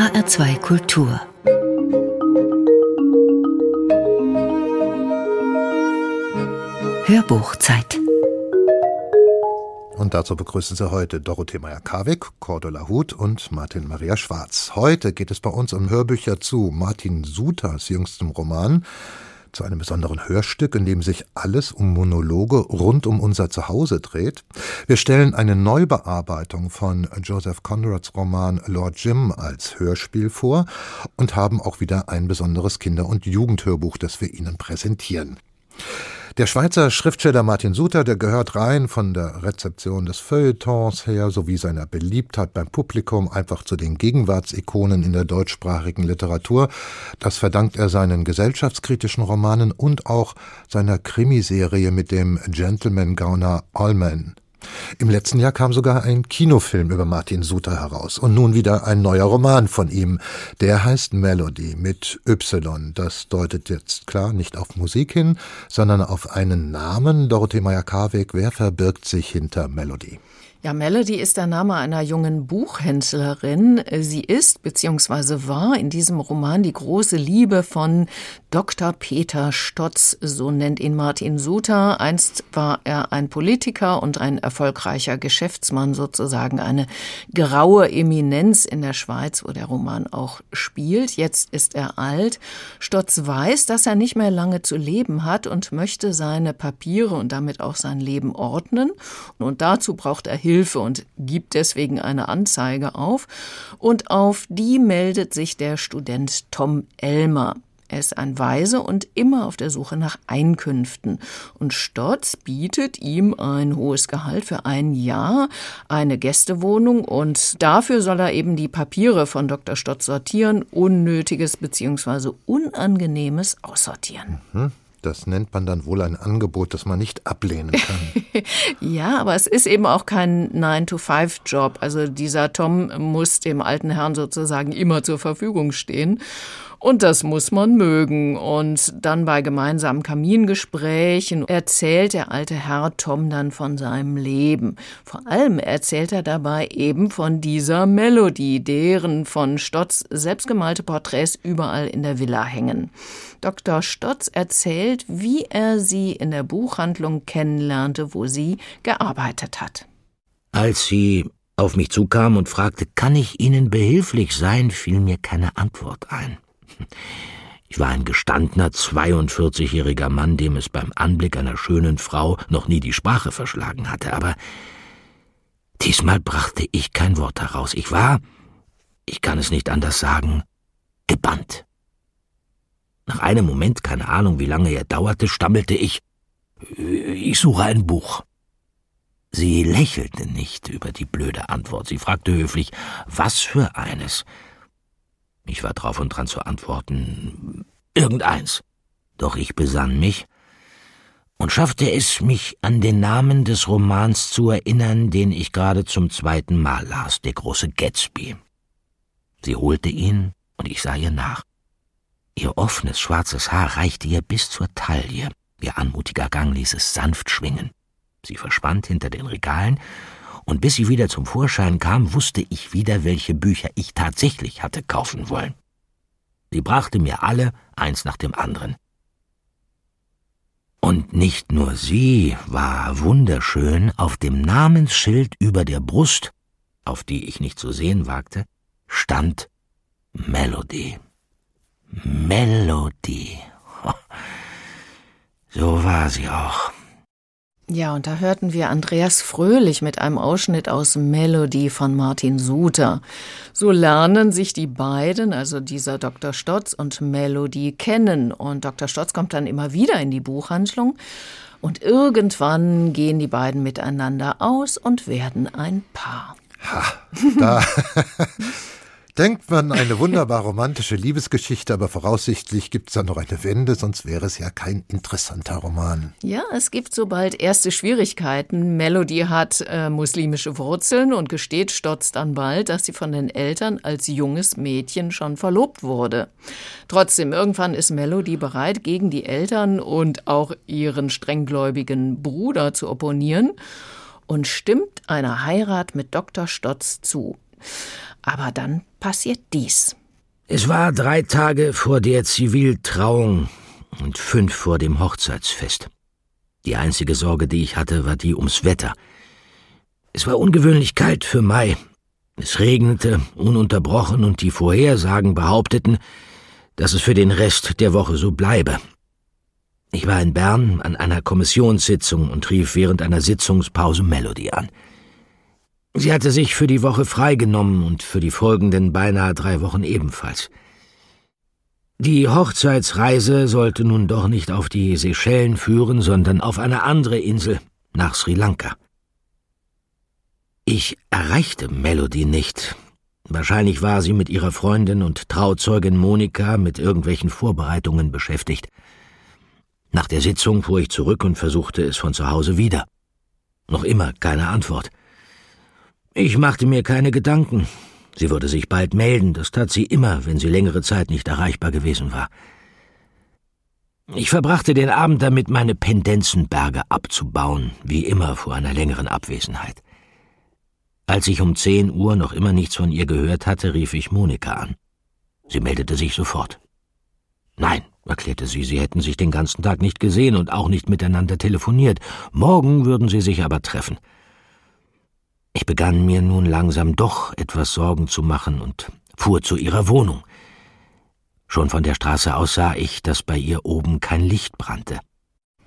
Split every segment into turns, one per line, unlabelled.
HR2 Kultur. Hörbuchzeit.
Und dazu begrüßen Sie heute Dorothee Meyer-Karwig, Cordula Huth und Martin Maria Schwarz. Heute geht es bei uns um Hörbücher zu Martin Sutas jüngstem Roman, zu einem besonderen Hörstück, in dem sich alles um Monologe rund um unser Zuhause dreht. Wir stellen eine Neubearbeitung von Joseph Conrads Roman Lord Jim als Hörspiel vor und haben auch wieder ein besonderes Kinder- und Jugendhörbuch, das wir Ihnen präsentieren. Der Schweizer Schriftsteller Martin Suter, der gehört rein von der Rezeption des Feuilletons her sowie seiner Beliebtheit beim Publikum einfach zu den Gegenwartsikonen in der deutschsprachigen Literatur. Das verdankt er seinen gesellschaftskritischen Romanen und auch seiner Krimiserie mit dem Gentleman-Gauner Allman. Im letzten Jahr kam sogar ein Kinofilm über Martin Suter heraus und nun wieder ein neuer Roman von ihm. Der heißt Melody mit Y. Das deutet jetzt klar nicht auf Musik hin, sondern auf einen Namen. Dorothee Meyer-Karweg, wer verbirgt sich hinter Melody?
Ja, Melody ist der Name einer jungen Buchhändlerin. Sie ist bzw. war in diesem Roman die große Liebe von Dr. Peter Stotz, so nennt ihn Martin Suter. Einst war er ein Politiker und ein erfolgreicher Geschäftsmann, sozusagen eine graue Eminenz in der Schweiz, wo der Roman auch spielt. Jetzt ist er alt. Stotz weiß, dass er nicht mehr lange zu leben hat und möchte seine Papiere und damit auch sein Leben ordnen. Und dazu braucht er Hilfe Hilfe und gibt deswegen eine Anzeige auf. Und auf die meldet sich der Student Tom Elmer. Er ist ein Weise und immer auf der Suche nach Einkünften. Und Stotz bietet ihm ein hohes Gehalt für ein Jahr, eine Gästewohnung und dafür soll er eben die Papiere von Dr. Stotz sortieren, Unnötiges bzw. Unangenehmes aussortieren.
Mhm. Das nennt man dann wohl ein Angebot, das man nicht ablehnen kann.
ja, aber es ist eben auch kein 9-to-5-Job. Also dieser Tom muss dem alten Herrn sozusagen immer zur Verfügung stehen. Und das muss man mögen. Und dann bei gemeinsamen Kamingesprächen erzählt der alte Herr Tom dann von seinem Leben. Vor allem erzählt er dabei eben von dieser Melodie, deren von Stotz selbstgemalte Porträts überall in der Villa hängen. Dr. Stotz erzählt, wie er sie in der Buchhandlung kennenlernte, wo sie gearbeitet hat.
Als sie auf mich zukam und fragte, kann ich Ihnen behilflich sein, fiel mir keine Antwort ein. Ich war ein gestandener 42-jähriger Mann, dem es beim Anblick einer schönen Frau noch nie die Sprache verschlagen hatte, aber diesmal brachte ich kein Wort heraus. Ich war, ich kann es nicht anders sagen, gebannt. Nach einem Moment, keine Ahnung, wie lange er dauerte, stammelte ich, ich suche ein Buch. Sie lächelte nicht über die blöde Antwort. Sie fragte höflich, was für eines? Ich war drauf und dran zu antworten, irgendeins. Doch ich besann mich und schaffte es, mich an den Namen des Romans zu erinnern, den ich gerade zum zweiten Mal las, der große Gatsby. Sie holte ihn und ich sah ihr nach. Ihr offenes schwarzes Haar reichte ihr bis zur Taille, ihr anmutiger Gang ließ es sanft schwingen. Sie verschwand hinter den Regalen und bis sie wieder zum Vorschein kam, wusste ich wieder, welche Bücher ich tatsächlich hatte kaufen wollen. Sie brachte mir alle, eins nach dem anderen. Und nicht nur sie war wunderschön, auf dem Namensschild über der Brust, auf die ich nicht zu sehen wagte, stand Melody. Melody. So war sie auch.
Ja, und da hörten wir Andreas Fröhlich mit einem Ausschnitt aus Melody von Martin Suter. So lernen sich die beiden, also dieser Dr. Stotz und Melody, kennen. Und Dr. Stotz kommt dann immer wieder in die Buchhandlung. Und irgendwann gehen die beiden miteinander aus und werden ein Paar.
Ha, da, denkt man eine wunderbar romantische Liebesgeschichte, aber voraussichtlich gibt es da noch eine Wende, sonst wäre es ja kein interessanter Roman.
Ja, es gibt so bald erste Schwierigkeiten. Melody hat äh, muslimische Wurzeln und gesteht stotzt dann bald, dass sie von den Eltern als junges Mädchen schon verlobt wurde. Trotzdem, irgendwann ist Melody bereit, gegen die Eltern und auch ihren strenggläubigen Bruder zu opponieren und stimmt einer Heirat mit Dr. Stotz zu. Aber dann passiert dies.
Es war drei Tage vor der Ziviltrauung und fünf vor dem Hochzeitsfest. Die einzige Sorge, die ich hatte, war die ums Wetter. Es war ungewöhnlich kalt für Mai. Es regnete ununterbrochen und die Vorhersagen behaupteten, dass es für den Rest der Woche so bleibe. Ich war in Bern an einer Kommissionssitzung und rief während einer Sitzungspause Melody an. Sie hatte sich für die Woche freigenommen und für die folgenden beinahe drei Wochen ebenfalls. Die Hochzeitsreise sollte nun doch nicht auf die Seychellen führen, sondern auf eine andere Insel, nach Sri Lanka. Ich erreichte Melody nicht. Wahrscheinlich war sie mit ihrer Freundin und Trauzeugin Monika mit irgendwelchen Vorbereitungen beschäftigt. Nach der Sitzung fuhr ich zurück und versuchte es von zu Hause wieder. Noch immer keine Antwort. Ich machte mir keine Gedanken. Sie würde sich bald melden, das tat sie immer, wenn sie längere Zeit nicht erreichbar gewesen war. Ich verbrachte den Abend damit, meine Pendenzenberge abzubauen, wie immer vor einer längeren Abwesenheit. Als ich um zehn Uhr noch immer nichts von ihr gehört hatte, rief ich Monika an. Sie meldete sich sofort. Nein, erklärte sie, sie hätten sich den ganzen Tag nicht gesehen und auch nicht miteinander telefoniert. Morgen würden sie sich aber treffen. Ich begann mir nun langsam doch etwas Sorgen zu machen und fuhr zu ihrer Wohnung. Schon von der Straße aus sah ich, dass bei ihr oben kein Licht brannte.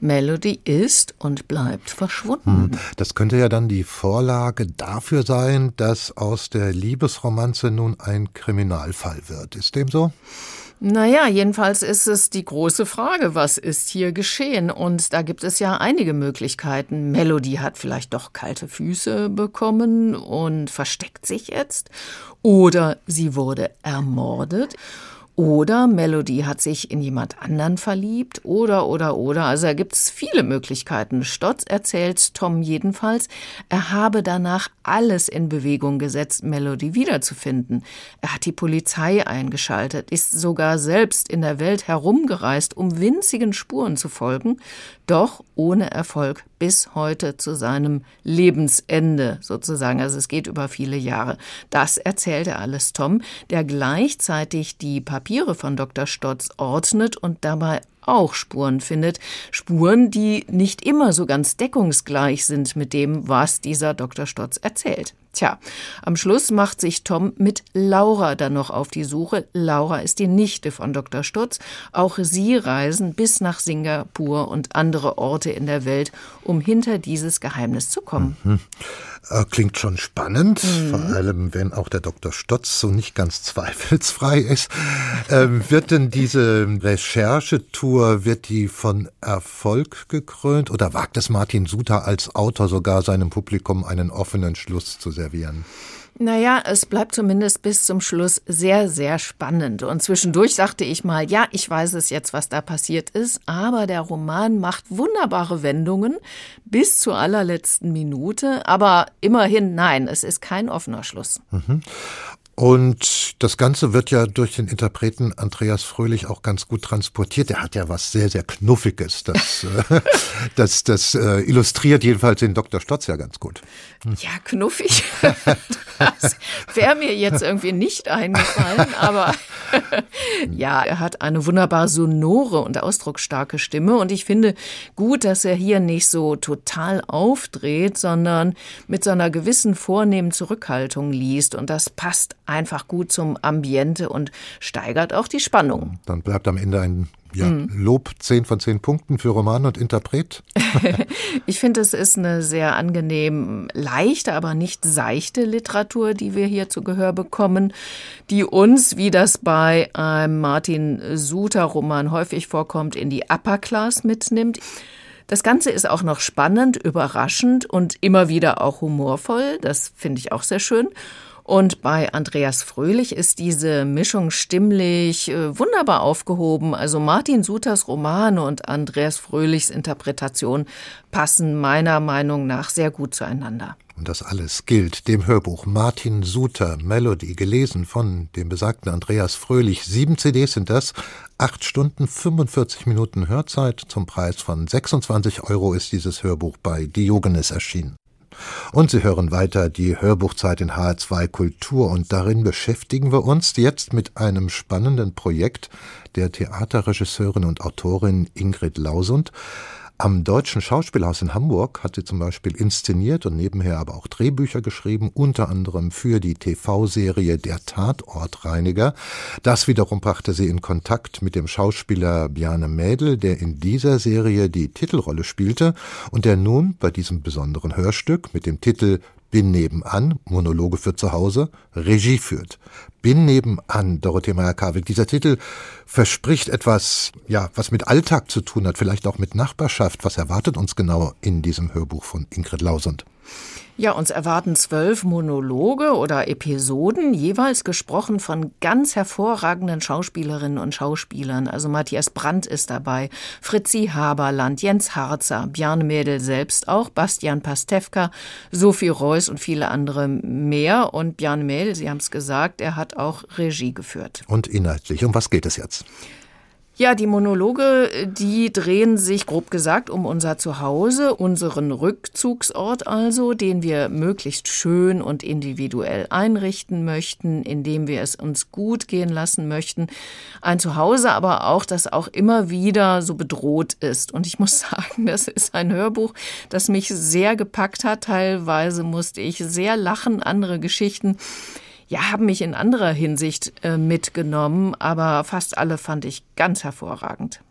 Melody ist und bleibt verschwunden.
Hm, das könnte ja dann die Vorlage dafür sein, dass aus der Liebesromanze nun ein Kriminalfall wird. Ist dem so?
Naja, jedenfalls ist es die große Frage, was ist hier geschehen? Und da gibt es ja einige Möglichkeiten. Melody hat vielleicht doch kalte Füße bekommen und versteckt sich jetzt. Oder sie wurde ermordet. Oder Melody hat sich in jemand anderen verliebt. Oder, oder, oder. Also da gibt es viele Möglichkeiten. Stotz erzählt Tom jedenfalls, er habe danach alles in Bewegung gesetzt, Melody wiederzufinden. Er hat die Polizei eingeschaltet, ist sogar selbst in der Welt herumgereist, um winzigen Spuren zu folgen, doch ohne Erfolg bis heute zu seinem Lebensende sozusagen. Also es geht über viele Jahre. Das erzählt er alles Tom, der gleichzeitig die Papiere von Dr. Stotz ordnet und dabei auch Spuren findet. Spuren, die nicht immer so ganz deckungsgleich sind mit dem, was dieser Dr. Stotz erzählt. Tja, am Schluss macht sich Tom mit Laura dann noch auf die Suche. Laura ist die Nichte von Dr. Stutz. Auch sie reisen bis nach Singapur und andere Orte in der Welt, um hinter dieses Geheimnis zu kommen. Mhm.
Äh, klingt schon spannend, mhm. vor allem wenn auch der Dr. Stotz so nicht ganz zweifelsfrei ist. Ähm, wird denn diese Recherchetour, wird die von Erfolg gekrönt oder wagt es Martin Suter als Autor sogar seinem Publikum einen offenen Schluss zu setzen? Servieren.
Naja, es bleibt zumindest bis zum Schluss sehr, sehr spannend. Und zwischendurch sagte ich mal, ja, ich weiß es jetzt, was da passiert ist, aber der Roman macht wunderbare Wendungen bis zur allerletzten Minute. Aber immerhin, nein, es ist kein offener Schluss. Mhm.
Und das Ganze wird ja durch den Interpreten Andreas Fröhlich auch ganz gut transportiert. Er hat ja was sehr, sehr Knuffiges. Das, äh, das, das äh, illustriert jedenfalls den Dr. Stotz ja ganz gut.
Hm. Ja, knuffig. Das wäre mir jetzt irgendwie nicht eingefallen, aber ja, er hat eine wunderbar sonore und ausdrucksstarke Stimme und ich finde gut, dass er hier nicht so total aufdreht, sondern mit so einer gewissen vornehmen Zurückhaltung liest und das passt einfach gut zum Ambiente und steigert auch die Spannung.
Dann bleibt am Ende ein ja, mhm. Lob 10 von 10 Punkten für Roman und Interpret.
ich finde, es ist eine sehr angenehm leichte, aber nicht seichte Literatur, die wir hier zu Gehör bekommen, die uns, wie das bei einem Martin Suter Roman häufig vorkommt, in die Upper Class mitnimmt. Das Ganze ist auch noch spannend, überraschend und immer wieder auch humorvoll. Das finde ich auch sehr schön. Und bei Andreas Fröhlich ist diese Mischung stimmlich äh, wunderbar aufgehoben. Also Martin Suters Romane und Andreas Fröhlichs Interpretation passen meiner Meinung nach sehr gut zueinander.
Und das alles gilt dem Hörbuch Martin Suter Melody, gelesen von dem besagten Andreas Fröhlich. Sieben CDs sind das, acht Stunden 45 Minuten Hörzeit. Zum Preis von 26 Euro ist dieses Hörbuch bei Diogenes erschienen. Und Sie hören weiter die Hörbuchzeit in HR2 Kultur und darin beschäftigen wir uns jetzt mit einem spannenden Projekt der Theaterregisseurin und Autorin Ingrid Lausund. Am Deutschen Schauspielhaus in Hamburg hat sie zum Beispiel inszeniert und nebenher aber auch Drehbücher geschrieben, unter anderem für die TV-Serie Der Tatortreiniger. Das wiederum brachte sie in Kontakt mit dem Schauspieler Bjarne Mädel, der in dieser Serie die Titelrolle spielte und der nun bei diesem besonderen Hörstück mit dem Titel bin nebenan, Monologe für zu Hause, Regie führt. Bin nebenan, Dorothee Meyer-Karwig. Dieser Titel verspricht etwas, ja, was mit Alltag zu tun hat, vielleicht auch mit Nachbarschaft. Was erwartet uns genau in diesem Hörbuch von Ingrid Lausund?
Ja, uns erwarten zwölf Monologe oder Episoden, jeweils gesprochen von ganz hervorragenden Schauspielerinnen und Schauspielern. Also Matthias Brandt ist dabei, Fritzi Haberland, Jens Harzer, Bjarne Mädel selbst auch, Bastian Pastewka, Sophie Reuss und viele andere mehr. Und Bjarne Mädel, Sie haben es gesagt, er hat auch Regie geführt.
Und inhaltlich, um was geht es jetzt?
Ja, die Monologe, die drehen sich grob gesagt um unser Zuhause, unseren Rückzugsort also, den wir möglichst schön und individuell einrichten möchten, indem wir es uns gut gehen lassen möchten. Ein Zuhause aber auch, das auch immer wieder so bedroht ist. Und ich muss sagen, das ist ein Hörbuch, das mich sehr gepackt hat. Teilweise musste ich sehr lachen, andere Geschichten ja, haben mich in anderer Hinsicht äh, mitgenommen, aber fast alle fand ich ganz hervorragend.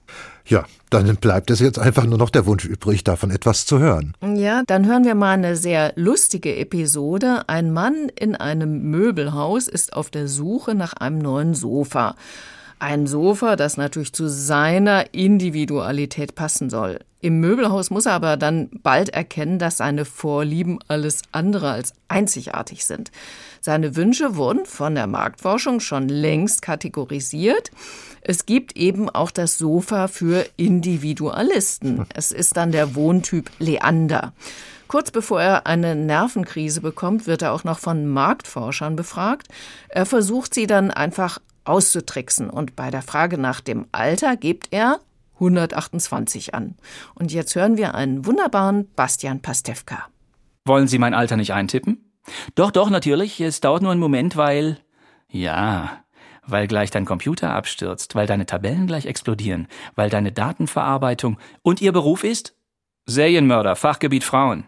Ja, dann bleibt es jetzt einfach nur noch der Wunsch übrig, davon etwas zu hören.
Ja, dann hören wir mal eine sehr lustige Episode. Ein Mann in einem Möbelhaus ist auf der Suche nach einem neuen Sofa. Ein Sofa, das natürlich zu seiner Individualität passen soll. Im Möbelhaus muss er aber dann bald erkennen, dass seine Vorlieben alles andere als einzigartig sind. Seine Wünsche wurden von der Marktforschung schon längst kategorisiert. Es gibt eben auch das Sofa für Individualisten. Es ist dann der Wohntyp Leander. Kurz bevor er eine Nervenkrise bekommt, wird er auch noch von Marktforschern befragt. Er versucht sie dann einfach auszutricksen und bei der Frage nach dem Alter gibt er 128 an. Und jetzt hören wir einen wunderbaren Bastian Pastewka.
Wollen Sie mein Alter nicht eintippen? Doch, doch, natürlich. Es dauert nur einen Moment, weil. Ja, weil gleich dein Computer abstürzt, weil deine Tabellen gleich explodieren, weil deine Datenverarbeitung und Ihr Beruf ist? Serienmörder, Fachgebiet Frauen.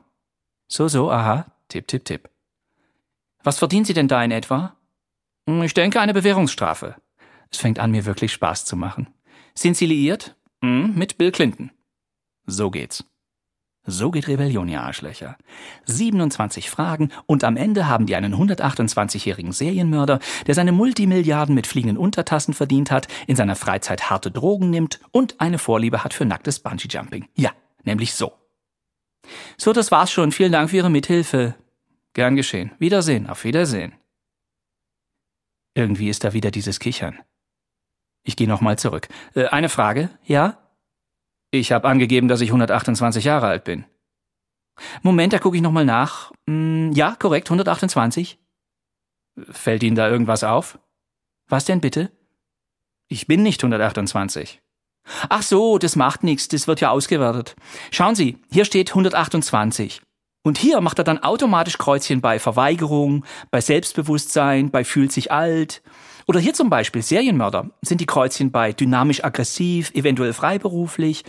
So, so, aha, tipp, tipp, tipp. Was verdienen Sie denn da in etwa? Hm, ich denke eine Bewährungsstrafe. Es fängt an, mir wirklich Spaß zu machen. Sind Sie liiert? Hm, mit Bill Clinton. So geht's. So geht Rebellion, ihr Arschlöcher. 27 Fragen und am Ende haben die einen 128-jährigen Serienmörder, der seine Multimilliarden mit fliegenden Untertassen verdient hat, in seiner Freizeit harte Drogen nimmt und eine Vorliebe hat für nacktes Bungee-Jumping. Ja, nämlich so. So, das war's schon. Vielen Dank für Ihre Mithilfe. Gern geschehen. Wiedersehen. Auf Wiedersehen. Irgendwie ist da wieder dieses Kichern. Ich gehe nochmal zurück. Äh, eine Frage, ja? Ich habe angegeben, dass ich 128 Jahre alt bin. Moment, da gucke ich nochmal nach. Hm, ja, korrekt, 128. Fällt Ihnen da irgendwas auf? Was denn bitte? Ich bin nicht 128. Ach so, das macht nichts, das wird ja ausgewertet. Schauen Sie, hier steht 128. Und hier macht er dann automatisch Kreuzchen bei Verweigerung, bei Selbstbewusstsein, bei fühlt sich alt. Oder hier zum Beispiel Serienmörder sind die Kreuzchen bei dynamisch aggressiv, eventuell freiberuflich,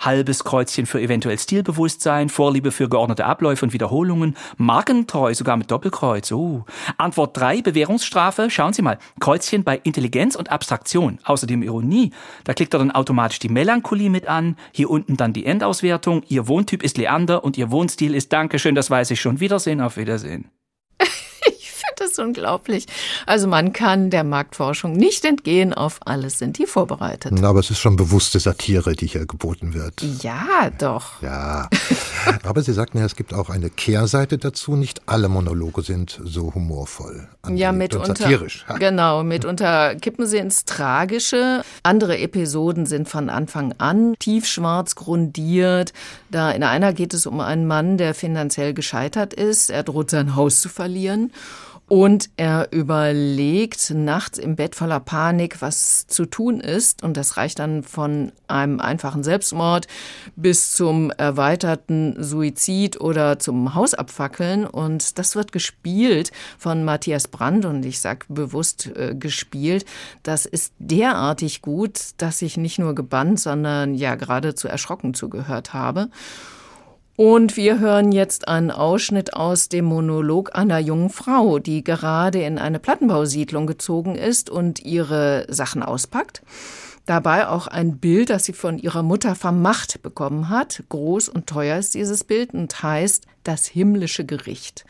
halbes Kreuzchen für eventuell Stilbewusstsein, Vorliebe für geordnete Abläufe und Wiederholungen, markentreu, sogar mit Doppelkreuz. Oh. Antwort 3, Bewährungsstrafe. Schauen Sie mal. Kreuzchen bei Intelligenz und Abstraktion. Außerdem Ironie. Da klickt er dann automatisch die Melancholie mit an. Hier unten dann die Endauswertung. Ihr Wohntyp ist Leander und Ihr Wohnstil ist Dankeschön, das weiß ich schon. Wiedersehen, auf Wiedersehen
das ist unglaublich. Also man kann der Marktforschung nicht entgehen, auf alles sind die vorbereitet.
Aber es ist schon bewusste Satire, die hier geboten wird.
Ja, doch.
Ja. Aber Sie sagten ja, es gibt auch eine Kehrseite dazu. Nicht alle Monologe sind so humorvoll.
Ja, mitunter. Satirisch. Genau, mitunter kippen sie ins Tragische. Andere Episoden sind von Anfang an tiefschwarz grundiert. Da in einer geht es um einen Mann, der finanziell gescheitert ist. Er droht sein Haus zu verlieren. Und er überlegt nachts im Bett voller Panik, was zu tun ist. Und das reicht dann von einem einfachen Selbstmord bis zum erweiterten Suizid oder zum Hausabfackeln. Und das wird gespielt von Matthias Brandt. Und ich sage bewusst äh, gespielt. Das ist derartig gut, dass ich nicht nur gebannt, sondern ja geradezu erschrocken zugehört habe. Und wir hören jetzt einen Ausschnitt aus dem Monolog einer jungen Frau, die gerade in eine Plattenbausiedlung gezogen ist und ihre Sachen auspackt. Dabei auch ein Bild, das sie von ihrer Mutter vermacht bekommen hat. Groß und teuer ist dieses Bild und heißt das himmlische Gericht.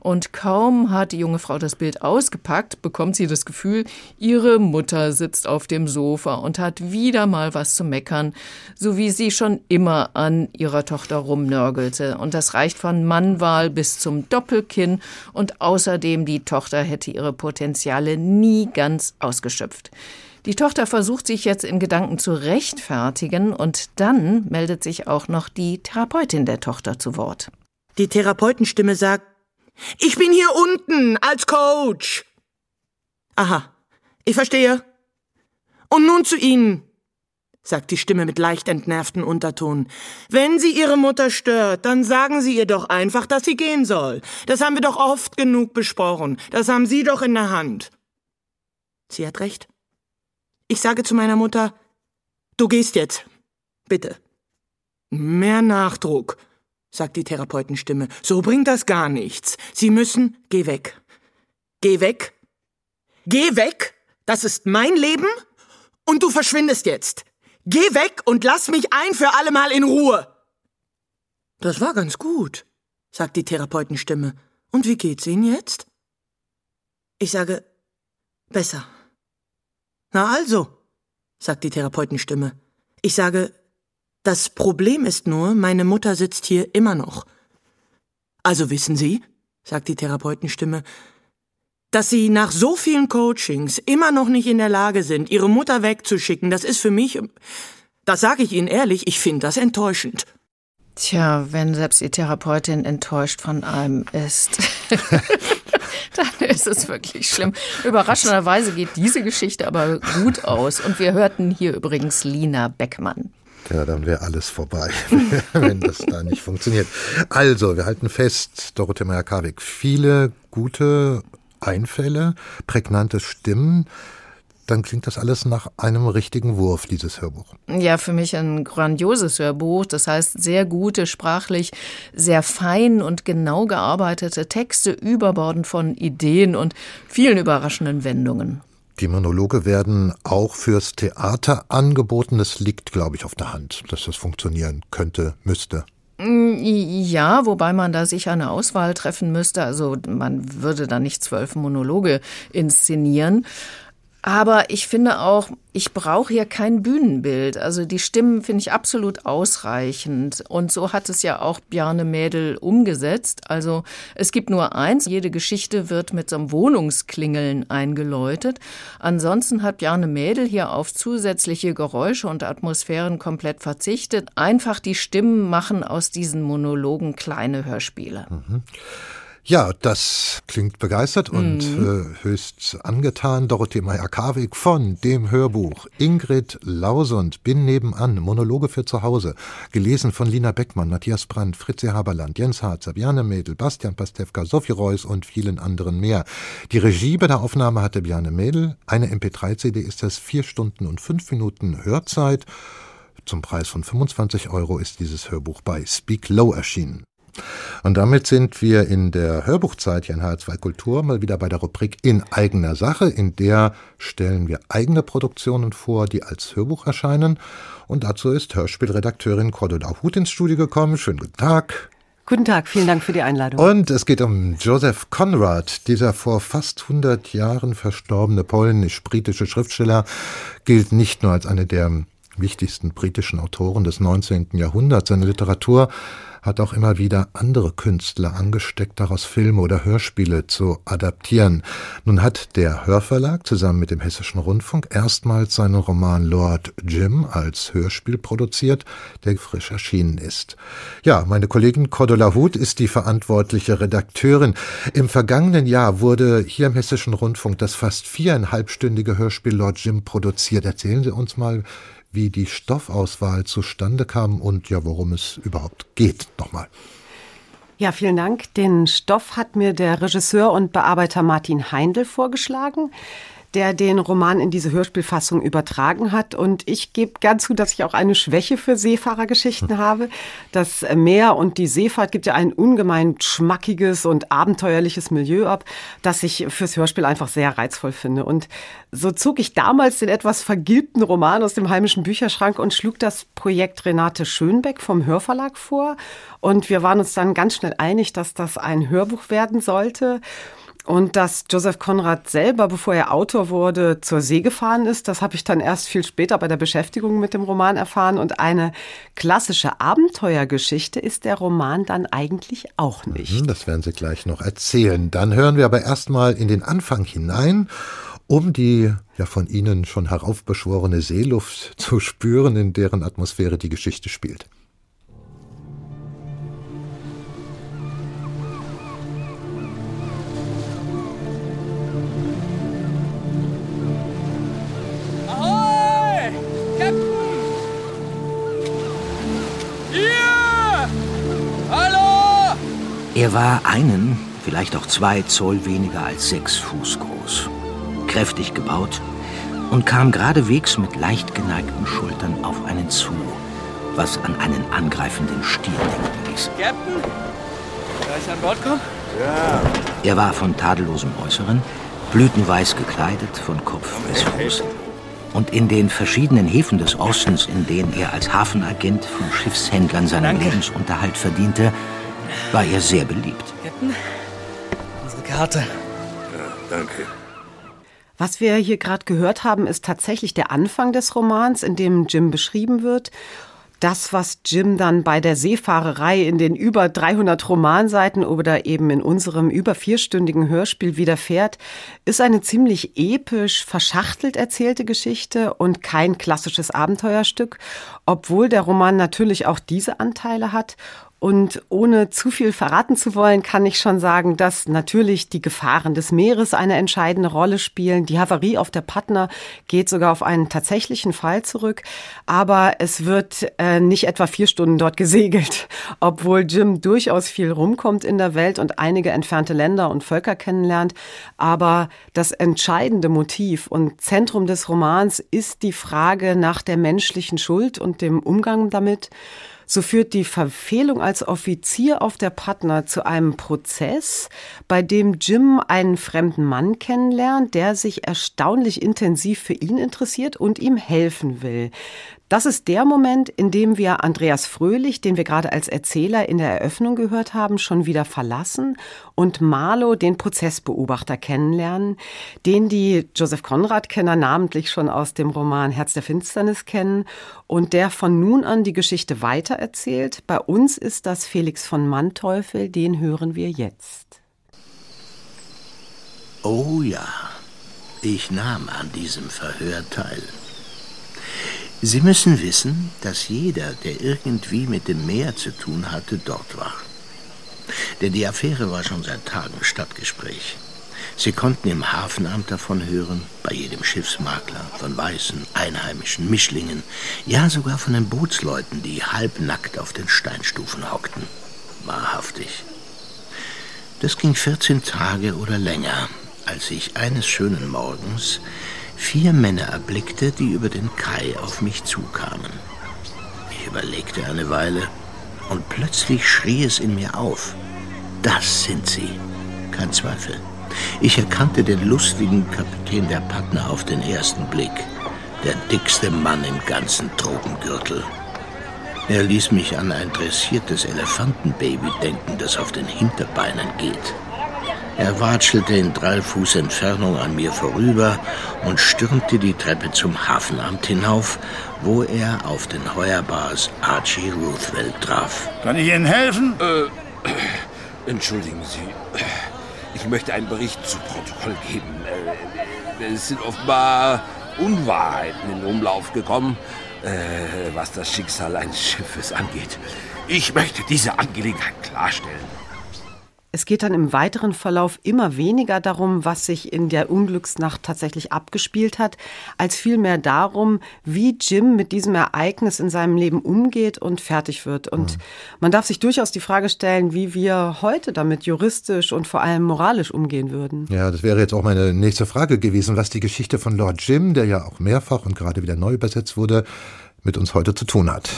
Und kaum hat die junge Frau das Bild ausgepackt, bekommt sie das Gefühl, ihre Mutter sitzt auf dem Sofa und hat wieder mal was zu meckern, so wie sie schon immer an ihrer Tochter rumnörgelte. Und das reicht von Mannwahl bis zum Doppelkinn und außerdem die Tochter hätte ihre Potenziale nie ganz ausgeschöpft. Die Tochter versucht sich jetzt in Gedanken zu rechtfertigen und dann meldet sich auch noch die Therapeutin der Tochter zu Wort.
Die Therapeutenstimme sagt, ich bin hier unten als Coach. Aha, ich verstehe. Und nun zu Ihnen, sagt die Stimme mit leicht entnervten Unterton. Wenn sie Ihre Mutter stört, dann sagen Sie ihr doch einfach, dass sie gehen soll. Das haben wir doch oft genug besprochen. Das haben Sie doch in der Hand. Sie hat recht. Ich sage zu meiner Mutter, du gehst jetzt. Bitte. Mehr Nachdruck, sagt die Therapeutenstimme. So bringt das gar nichts. Sie müssen, geh weg. Geh weg. Geh weg. Das ist mein Leben. Und du verschwindest jetzt. Geh weg und lass mich ein für allemal in Ruhe. Das war ganz gut, sagt die Therapeutenstimme. Und wie geht's Ihnen jetzt? Ich sage, besser. Na also, sagt die Therapeutenstimme. Ich sage, das Problem ist nur, meine Mutter sitzt hier immer noch. Also wissen Sie, sagt die Therapeutenstimme, dass Sie nach so vielen Coachings immer noch nicht in der Lage sind, Ihre Mutter wegzuschicken, das ist für mich, das sage ich Ihnen ehrlich, ich finde das enttäuschend.
Tja, wenn selbst die Therapeutin enttäuscht von einem ist. dann ist es wirklich schlimm. Überraschenderweise geht diese Geschichte aber gut aus. Und wir hörten hier übrigens Lina Beckmann.
Ja, dann wäre alles vorbei, wenn das da nicht funktioniert. Also, wir halten fest, Dorothee Meyer-Karwig, viele gute Einfälle, prägnante Stimmen dann klingt das alles nach einem richtigen Wurf, dieses Hörbuch.
Ja, für mich ein grandioses Hörbuch. Das heißt, sehr gute, sprachlich sehr fein und genau gearbeitete Texte, überbordend von Ideen und vielen überraschenden Wendungen.
Die Monologe werden auch fürs Theater angeboten. Das liegt, glaube ich, auf der Hand, dass das funktionieren könnte, müsste.
Mm, ja, wobei man da sicher eine Auswahl treffen müsste. Also man würde da nicht zwölf Monologe inszenieren. Aber ich finde auch, ich brauche hier kein Bühnenbild. Also die Stimmen finde ich absolut ausreichend. Und so hat es ja auch Bjarne Mädel umgesetzt. Also es gibt nur eins. Jede Geschichte wird mit so einem Wohnungsklingeln eingeläutet. Ansonsten hat Bjarne Mädel hier auf zusätzliche Geräusche und Atmosphären komplett verzichtet. Einfach die Stimmen machen aus diesen Monologen kleine Hörspiele.
Mhm. Ja, das klingt begeistert und mhm. äh, höchst angetan. Dorothee Meyer-Karwig von dem Hörbuch Ingrid Lausund, Bin nebenan, Monologe für zu Hause. Gelesen von Lina Beckmann, Matthias Brandt, Fritze Haberland, Jens Harzer, Bjarne Mädel, Bastian Pastewka, Sophie Reuss und vielen anderen mehr. Die Regie bei der Aufnahme hatte Bjarne Mädel. Eine MP3-CD ist das vier Stunden und fünf Minuten Hörzeit. Zum Preis von 25 Euro ist dieses Hörbuch bei Speak Low erschienen. Und damit sind wir in der Hörbuchzeit hier in H2 Kultur mal wieder bei der Rubrik in eigener Sache. In der stellen wir eigene Produktionen vor, die als Hörbuch erscheinen. Und dazu ist Hörspielredakteurin Cordula Huth ins Studio gekommen. Schönen guten Tag.
Guten Tag, vielen Dank für die Einladung.
Und es geht um Joseph Conrad. Dieser vor fast 100 Jahren verstorbene polnisch-britische Schriftsteller gilt nicht nur als eine der wichtigsten britischen Autoren des 19. Jahrhunderts. Seine Literatur hat auch immer wieder andere Künstler angesteckt, daraus Filme oder Hörspiele zu adaptieren. Nun hat der Hörverlag zusammen mit dem Hessischen Rundfunk erstmals seinen Roman Lord Jim als Hörspiel produziert, der frisch erschienen ist. Ja, meine Kollegin Cordula Huth ist die verantwortliche Redakteurin. Im vergangenen Jahr wurde hier im Hessischen Rundfunk das fast viereinhalbstündige Hörspiel Lord Jim produziert. Erzählen Sie uns mal, wie die Stoffauswahl zustande kam und ja, worum es überhaupt geht. Nochmal.
Ja, vielen Dank. Den Stoff hat mir der Regisseur und Bearbeiter Martin Heindl vorgeschlagen der den Roman in diese Hörspielfassung übertragen hat. Und ich gebe gern zu, dass ich auch eine Schwäche für Seefahrergeschichten hm. habe. Das Meer und die Seefahrt gibt ja ein ungemein schmackiges und abenteuerliches Milieu ab, das ich fürs Hörspiel einfach sehr reizvoll finde. Und so zog ich damals den etwas vergilbten Roman aus dem heimischen Bücherschrank und schlug das Projekt Renate Schönbeck vom Hörverlag vor. Und wir waren uns dann ganz schnell einig, dass das ein Hörbuch werden sollte. Und dass Joseph Conrad selber, bevor er Autor wurde, zur See gefahren ist, das habe ich dann erst viel später bei der Beschäftigung mit dem Roman erfahren. Und eine klassische Abenteuergeschichte ist der Roman dann eigentlich auch nicht.
Mhm, das werden Sie gleich noch erzählen. Dann hören wir aber erstmal in den Anfang hinein, um die ja von Ihnen schon heraufbeschworene Seeluft zu spüren, in deren Atmosphäre die Geschichte spielt.
Er war einen, vielleicht auch zwei Zoll weniger als sechs Fuß groß, kräftig gebaut und kam geradewegs mit leicht geneigten Schultern auf einen zu, was an einen angreifenden Stier denken ließ.
Captain, kann ich an Bord kommen?
Ja. Er war von tadellosem Äußeren, blütenweiß gekleidet von Kopf bis Fuß. Und in den verschiedenen Häfen des Ostens, in denen er als Hafenagent von Schiffshändlern seinen Danke. Lebensunterhalt verdiente, war er sehr beliebt.
Captain, unsere Karte.
Ja, danke.
Was wir hier gerade gehört haben, ist tatsächlich der Anfang des Romans, in dem Jim beschrieben wird. Das, was Jim dann bei der Seefahrerei in den über 300 Romanseiten oder eben in unserem über vierstündigen Hörspiel widerfährt, ist eine ziemlich episch, verschachtelt erzählte Geschichte und kein klassisches Abenteuerstück, obwohl der Roman natürlich auch diese Anteile hat und ohne zu viel verraten zu wollen, kann ich schon sagen, dass natürlich die Gefahren des Meeres eine entscheidende Rolle spielen. Die Havarie auf der Patna geht sogar auf einen tatsächlichen Fall zurück. Aber es wird äh, nicht etwa vier Stunden dort gesegelt, obwohl Jim durchaus viel rumkommt in der Welt und einige entfernte Länder und Völker kennenlernt. Aber das entscheidende Motiv und Zentrum des Romans ist die Frage nach der menschlichen Schuld und dem Umgang damit. So führt die Verfehlung als Offizier auf der Patna zu einem Prozess, bei dem Jim einen fremden Mann kennenlernt, der sich erstaunlich intensiv für ihn interessiert und ihm helfen will. Das ist der Moment, in dem wir Andreas Fröhlich, den wir gerade als Erzähler in der Eröffnung gehört haben, schon wieder verlassen und Marlow, den Prozessbeobachter, kennenlernen, den die Joseph Conrad-Kenner namentlich schon aus dem Roman Herz der Finsternis kennen und der von nun an die Geschichte weitererzählt. Bei uns ist das Felix von Manteuffel, den hören wir jetzt.
Oh ja, ich nahm an diesem Verhör teil. Sie müssen wissen, dass jeder, der irgendwie mit dem Meer zu tun hatte, dort war. Denn die Affäre war schon seit Tagen Stadtgespräch. Sie konnten im Hafenamt davon hören, bei jedem Schiffsmakler, von weißen, einheimischen Mischlingen, ja sogar von den Bootsleuten, die halbnackt auf den Steinstufen hockten. Wahrhaftig. Das ging 14 Tage oder länger, als ich eines schönen Morgens vier Männer erblickte, die über den Kai auf mich zukamen. Ich überlegte eine Weile und plötzlich schrie es in mir auf. Das sind sie. Kein Zweifel. Ich erkannte den lustigen Kapitän der Patna auf den ersten Blick. Der dickste Mann im ganzen Tropengürtel. Er ließ mich an ein dressiertes Elefantenbaby denken, das auf den Hinterbeinen geht. Er watschelte in drei Fuß Entfernung an mir vorüber und stürmte die Treppe zum Hafenamt hinauf, wo er auf den Heuerbars Archie Ruthwell traf.
Kann ich Ihnen helfen?
Äh, entschuldigen Sie. Ich möchte einen Bericht zu Protokoll geben. Äh, es sind offenbar Unwahrheiten in Umlauf gekommen, äh, was das Schicksal eines Schiffes angeht. Ich möchte diese Angelegenheit klarstellen.
Es geht dann im weiteren Verlauf immer weniger darum, was sich in der Unglücksnacht tatsächlich abgespielt hat, als vielmehr darum, wie Jim mit diesem Ereignis in seinem Leben umgeht und fertig wird. Und mhm. man darf sich durchaus die Frage stellen, wie wir heute damit juristisch und vor allem moralisch umgehen würden.
Ja, das wäre jetzt auch meine nächste Frage gewesen, was die Geschichte von Lord Jim, der ja auch mehrfach und gerade wieder neu übersetzt wurde, mit uns heute zu tun hat.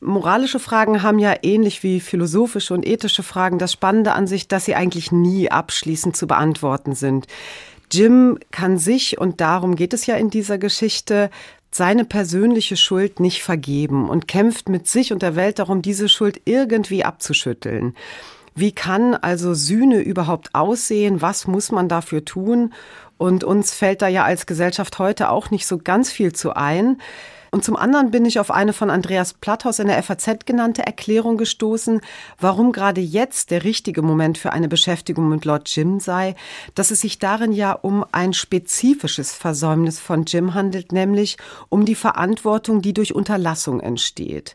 Moralische Fragen haben ja ähnlich wie philosophische und ethische Fragen das Spannende an sich, dass sie eigentlich nie abschließend zu beantworten sind. Jim kann sich, und darum geht es ja in dieser Geschichte, seine persönliche Schuld nicht vergeben und kämpft mit sich und der Welt darum, diese Schuld irgendwie abzuschütteln. Wie kann also Sühne überhaupt aussehen? Was muss man dafür tun? Und uns fällt da ja als Gesellschaft heute auch nicht so ganz viel zu ein. Und zum anderen bin ich auf eine von Andreas Platthaus in der FAZ genannte Erklärung gestoßen, warum gerade jetzt der richtige Moment für eine Beschäftigung mit Lord Jim sei, dass es sich darin ja um ein spezifisches Versäumnis von Jim handelt, nämlich um die Verantwortung, die durch Unterlassung entsteht.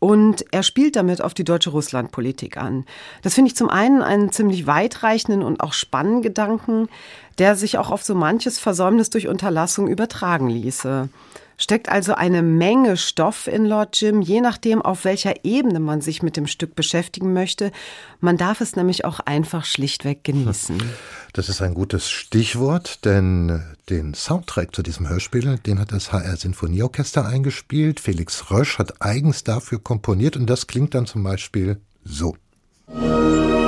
Und er spielt damit auf die deutsche Russlandpolitik an. Das finde ich zum einen einen ziemlich weitreichenden und auch spannenden Gedanken, der sich auch auf so manches Versäumnis durch Unterlassung übertragen ließe steckt also eine Menge Stoff in Lord Jim, je nachdem, auf welcher Ebene man sich mit dem Stück beschäftigen möchte. Man darf es nämlich auch einfach schlichtweg genießen.
Das ist ein gutes Stichwort, denn den Soundtrack zu diesem Hörspiel, den hat das HR Sinfonieorchester eingespielt. Felix Rösch hat eigens dafür komponiert und das klingt dann zum Beispiel so. Musik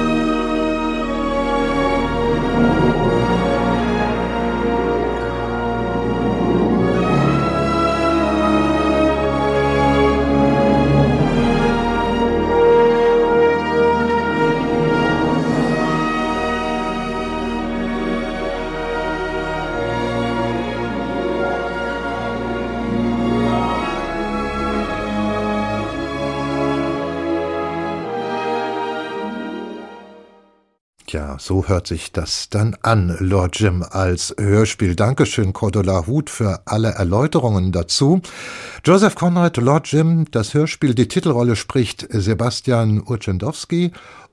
So hört sich das dann an, Lord Jim, als Hörspiel. Dankeschön, Cordula Huth, für alle Erläuterungen dazu. Joseph Conrad, Lord Jim, das Hörspiel, die Titelrolle spricht Sebastian Urczendowski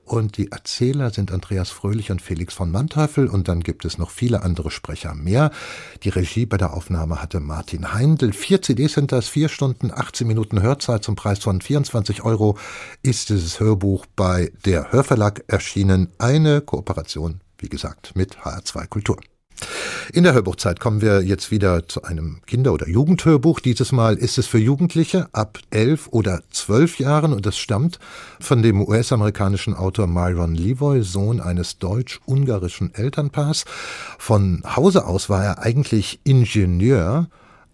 und die Erzähler sind Andreas Fröhlich und Felix von Manteuffel und dann gibt es noch viele andere Sprecher mehr. Die Regie bei der Aufnahme hatte Martin Heindl. Vier CDs sind das, vier Stunden, 18 Minuten Hörzeit zum Preis von 24 Euro ist dieses Hörbuch bei der Hörverlag erschienen. Eine Kooperation, wie gesagt, mit HR2 Kultur. In der Hörbuchzeit kommen wir jetzt wieder zu einem Kinder- oder Jugendhörbuch. Dieses Mal ist es für Jugendliche ab elf oder zwölf Jahren und es stammt von dem US-amerikanischen Autor Myron Levoy, Sohn eines deutsch-ungarischen Elternpaars. Von Hause aus war er eigentlich Ingenieur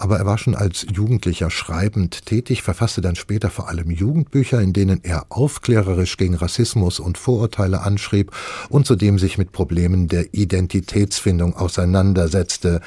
aber er war schon als Jugendlicher schreibend tätig, verfasste dann später vor allem Jugendbücher, in denen er aufklärerisch gegen Rassismus und Vorurteile anschrieb und zudem sich mit Problemen der Identitätsfindung auseinandersetzte.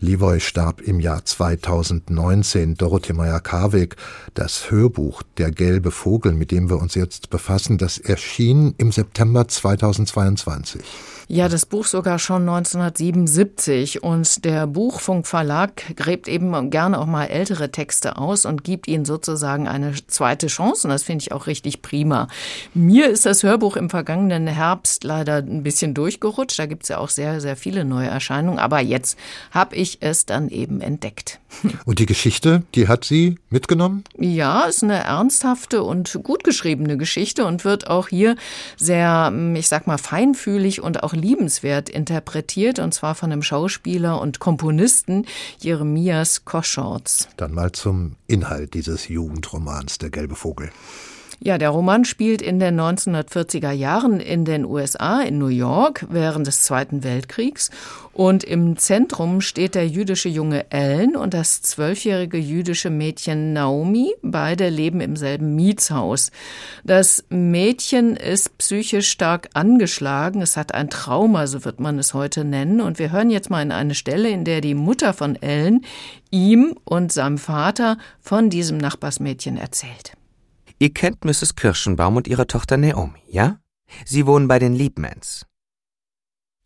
Levoy starb im Jahr 2019. Dorothee Meyer-Karweg, das Hörbuch Der gelbe Vogel, mit dem wir uns jetzt befassen, das erschien im September 2022.
Ja, das Buch sogar schon 1977 und der Buchfunkverlag gräbt eben gerne auch mal ältere Texte aus und gibt ihnen sozusagen eine zweite Chance und das finde ich auch richtig prima. Mir ist das Hörbuch im vergangenen Herbst leider ein bisschen durchgerutscht, da gibt es ja auch sehr, sehr viele neue Erscheinungen, aber jetzt habe ich es dann eben entdeckt.
Und die Geschichte, die hat sie mitgenommen?
Ja, ist eine ernsthafte und gut geschriebene Geschichte und wird auch hier sehr, ich sag mal, feinfühlig und auch liebenswert interpretiert, und zwar von dem Schauspieler und Komponisten Jeremias Koschorz.
Dann mal zum Inhalt dieses Jugendromans Der gelbe Vogel.
Ja, der Roman spielt in den 1940er Jahren in den USA, in New York, während des Zweiten Weltkriegs. Und im Zentrum steht der jüdische Junge Ellen und das zwölfjährige jüdische Mädchen Naomi. Beide leben im selben Mietshaus. Das Mädchen ist psychisch stark angeschlagen. Es hat ein Trauma, so wird man es heute nennen. Und wir hören jetzt mal in eine Stelle, in der die Mutter von Ellen ihm und seinem Vater von diesem Nachbarsmädchen erzählt.
Ihr kennt Mrs. Kirschenbaum und ihre Tochter Naomi, ja? Sie wohnen bei den Liebmans.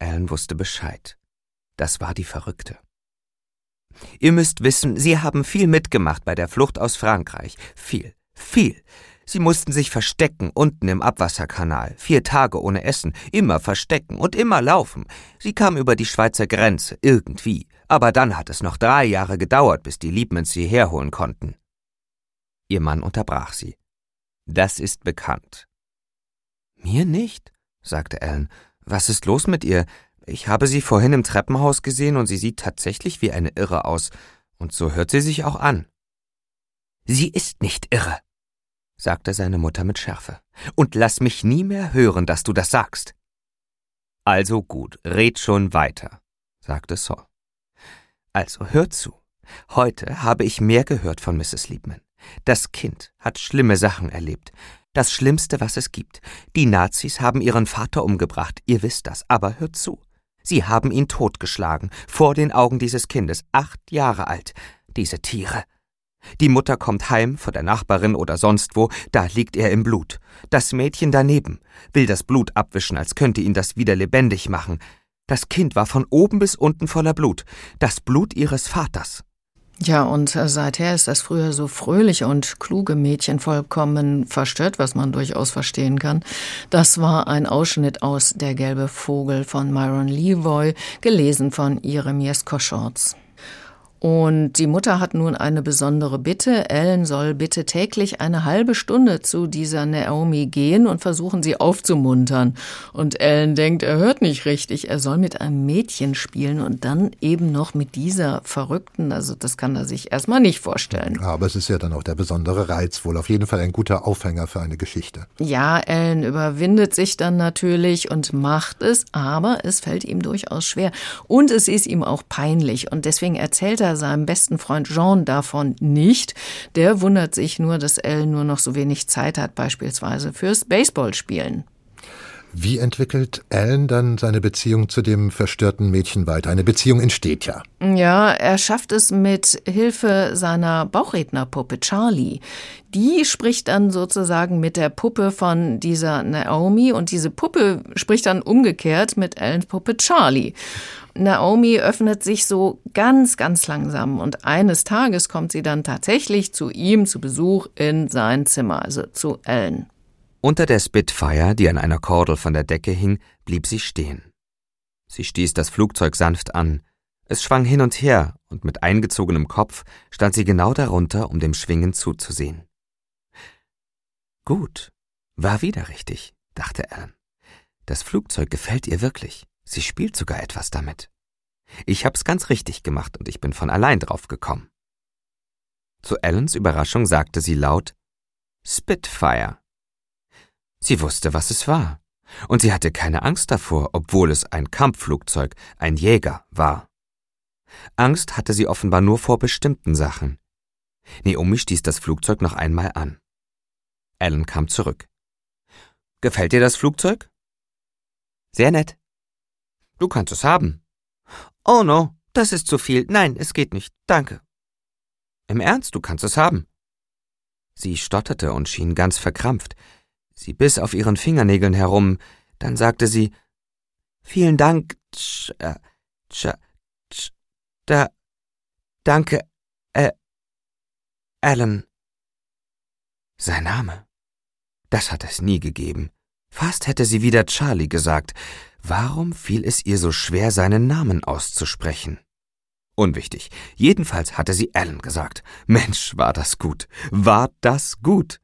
Alan wusste Bescheid. Das war die Verrückte. Ihr müsst wissen, sie haben viel mitgemacht bei der Flucht aus Frankreich. Viel, viel. Sie mussten sich verstecken unten im Abwasserkanal, vier Tage ohne Essen, immer verstecken und immer laufen. Sie kamen über die Schweizer Grenze, irgendwie. Aber dann hat es noch drei Jahre gedauert, bis die Liebmans sie herholen konnten. Ihr Mann unterbrach sie. Das ist bekannt. Mir nicht, sagte Ellen. Was ist los mit ihr? Ich habe sie vorhin im Treppenhaus gesehen und sie sieht tatsächlich wie eine Irre aus, und so hört sie sich auch an. Sie ist nicht irre, sagte seine Mutter mit Schärfe. Und lass mich nie mehr hören, dass du das sagst. Also gut, red schon weiter, sagte Saul. Also hör zu. Heute habe ich mehr gehört von Mrs. Liebman. Das Kind hat schlimme Sachen erlebt. Das Schlimmste, was es gibt. Die Nazis haben ihren Vater umgebracht, ihr wisst das, aber hört zu. Sie haben ihn totgeschlagen, vor den Augen dieses Kindes, acht Jahre alt. Diese Tiere. Die Mutter kommt heim, von der Nachbarin oder sonst wo, da liegt er im Blut. Das Mädchen daneben will das Blut abwischen, als könnte ihn das wieder lebendig machen. Das Kind war von oben bis unten voller Blut, das Blut ihres Vaters.
Ja, und äh, seither ist das früher so fröhliche und kluge Mädchen vollkommen verstört, was man durchaus verstehen kann. Das war ein Ausschnitt aus Der gelbe Vogel von Myron Levoy, gelesen von Jeremias Koschorz. Und die Mutter hat nun eine besondere Bitte. Ellen soll bitte täglich eine halbe Stunde zu dieser Naomi gehen und versuchen, sie aufzumuntern. Und Ellen denkt, er hört nicht richtig. Er soll mit einem Mädchen spielen und dann eben noch mit dieser Verrückten. Also das kann er sich erstmal nicht vorstellen.
Aber es ist ja dann auch der besondere Reiz, wohl auf jeden Fall ein guter Aufhänger für eine Geschichte.
Ja, Ellen überwindet sich dann natürlich und macht es, aber es fällt ihm durchaus schwer. Und es ist ihm auch peinlich. Und deswegen erzählt er er seinem besten Freund Jean davon nicht. Der wundert sich nur, dass Ellen nur noch so wenig Zeit hat, beispielsweise fürs Baseballspielen.
Wie entwickelt Alan dann seine Beziehung zu dem verstörten Mädchen weiter? Eine Beziehung entsteht ja.
Ja, er schafft es mit Hilfe seiner Bauchrednerpuppe Charlie. Die spricht dann sozusagen mit der Puppe von dieser Naomi und diese Puppe spricht dann umgekehrt mit Allens Puppe Charlie. Naomi öffnet sich so ganz, ganz langsam und eines Tages kommt sie dann tatsächlich zu ihm zu Besuch in sein Zimmer, also zu Ellen.
Unter der Spitfire, die an einer Kordel von der Decke hing, blieb sie stehen. Sie stieß das Flugzeug sanft an. Es schwang hin und her, und mit eingezogenem Kopf stand sie genau darunter, um dem Schwingen zuzusehen. Gut, war wieder richtig, dachte Alan. Das Flugzeug gefällt ihr wirklich. Sie spielt sogar etwas damit. Ich hab's ganz richtig gemacht und ich bin von allein drauf gekommen. Zu Allens Überraschung sagte sie laut Spitfire. Sie wusste, was es war, und sie hatte keine Angst davor, obwohl es ein Kampfflugzeug, ein Jäger war. Angst hatte sie offenbar nur vor bestimmten Sachen. Naomi stieß das Flugzeug noch einmal an. Alan kam zurück. Gefällt dir das Flugzeug? Sehr nett. Du kannst es haben. Oh no, das ist zu viel. Nein, es geht nicht. Danke. Im Ernst, du kannst es haben. Sie stotterte und schien ganz verkrampft. Sie biss auf ihren Fingernägeln herum, dann sagte sie Vielen Dank, tsch, äh, tsch, tsch, da, danke, äh, Alan. Sein Name. Das hat es nie gegeben. Fast hätte sie wieder Charlie gesagt. Warum fiel es ihr so schwer, seinen Namen auszusprechen? Unwichtig. Jedenfalls hatte sie Alan gesagt. Mensch, war das gut. War das gut.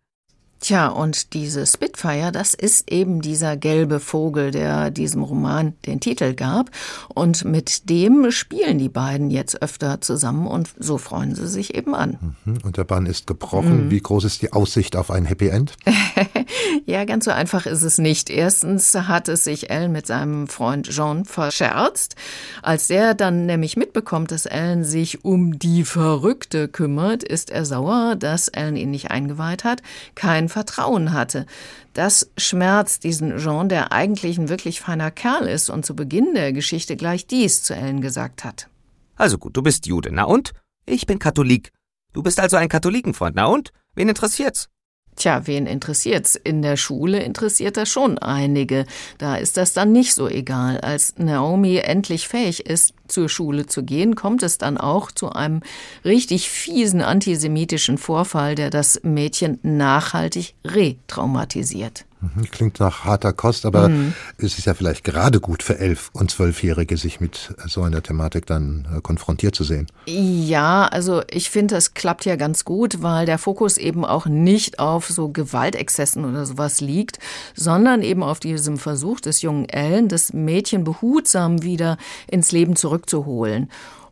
Tja, und diese Spitfire, das ist eben dieser gelbe Vogel, der diesem Roman den Titel gab. Und mit dem spielen die beiden jetzt öfter zusammen und so freuen sie sich eben an.
Mhm. Und der Bann ist gebrochen. Mhm. Wie groß ist die Aussicht auf ein Happy End?
ja, ganz so einfach ist es nicht. Erstens hat es sich Ellen mit seinem Freund Jean verscherzt. Als der dann nämlich mitbekommt, dass Ellen sich um die Verrückte kümmert, ist er sauer, dass Ellen ihn nicht eingeweiht hat. Kein kein Vertrauen hatte. Das schmerzt diesen Jean, der eigentlich ein wirklich feiner Kerl ist und zu Beginn der Geschichte gleich dies zu Ellen gesagt hat.
Also gut, du bist Jude, na und? Ich bin Katholik. Du bist also ein Katholikenfreund, na und? Wen interessiert's?
Tja, wen interessiert's? In der Schule interessiert das schon einige. Da ist das dann nicht so egal. Als Naomi endlich fähig ist, zur Schule zu gehen, kommt es dann auch zu einem richtig fiesen antisemitischen Vorfall, der das Mädchen nachhaltig retraumatisiert.
Mhm, klingt nach harter Kost, aber mhm. es ist ja vielleicht gerade gut für elf- und zwölfjährige, sich mit so einer Thematik dann äh, konfrontiert zu sehen.
Ja, also ich finde, das klappt ja ganz gut, weil der Fokus eben auch nicht auf so Gewaltexzessen oder sowas liegt, sondern eben auf diesem Versuch des jungen Ellen, das Mädchen behutsam wieder ins Leben zurückzuholen.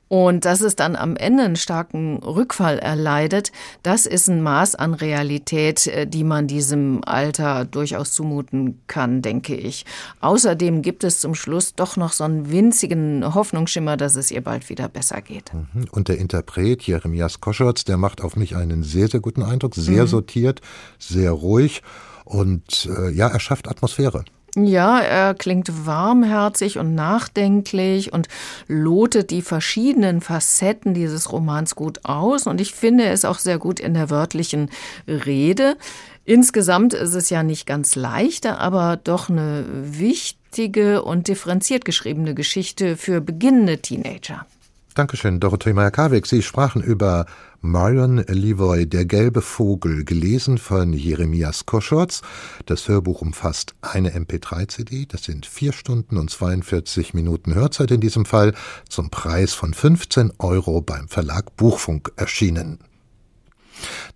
Und dass es dann am Ende einen starken Rückfall erleidet, das ist ein Maß an Realität, äh, die man diesem Alter durchaus zumuten kann, denke ich. Außerdem gibt es zum Schluss doch noch so einen winzigen Hoffnungsschimmer, dass es ihr bald wieder besser geht.
Mhm. Und der Interpret Jeremias Koschotz, der macht auf mich einen sehr, sehr guten Eindruck, sehr mhm. sortiert, sehr ruhig und äh, ja, er schafft Atmosphäre.
Ja, er klingt warmherzig und nachdenklich und lotet die verschiedenen Facetten dieses Romans gut aus. Und ich finde es auch sehr gut in der wörtlichen Rede. Insgesamt ist es ja nicht ganz leichter, aber doch eine wichtige und differenziert geschriebene Geschichte für beginnende Teenager.
Dankeschön, Dorothee Meyer-Karweg. Sie sprachen über Marion Levoy, Der gelbe Vogel, gelesen von Jeremias Koschorz. Das Hörbuch umfasst eine MP3-CD. Das sind vier Stunden und 42 Minuten Hörzeit in diesem Fall, zum Preis von 15 Euro beim Verlag Buchfunk erschienen.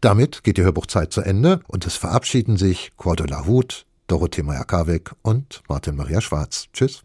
Damit geht die Hörbuchzeit zu Ende und es verabschieden sich Cordula Huth, Dorothee Meyer-Karweg und Martin Maria Schwarz. Tschüss.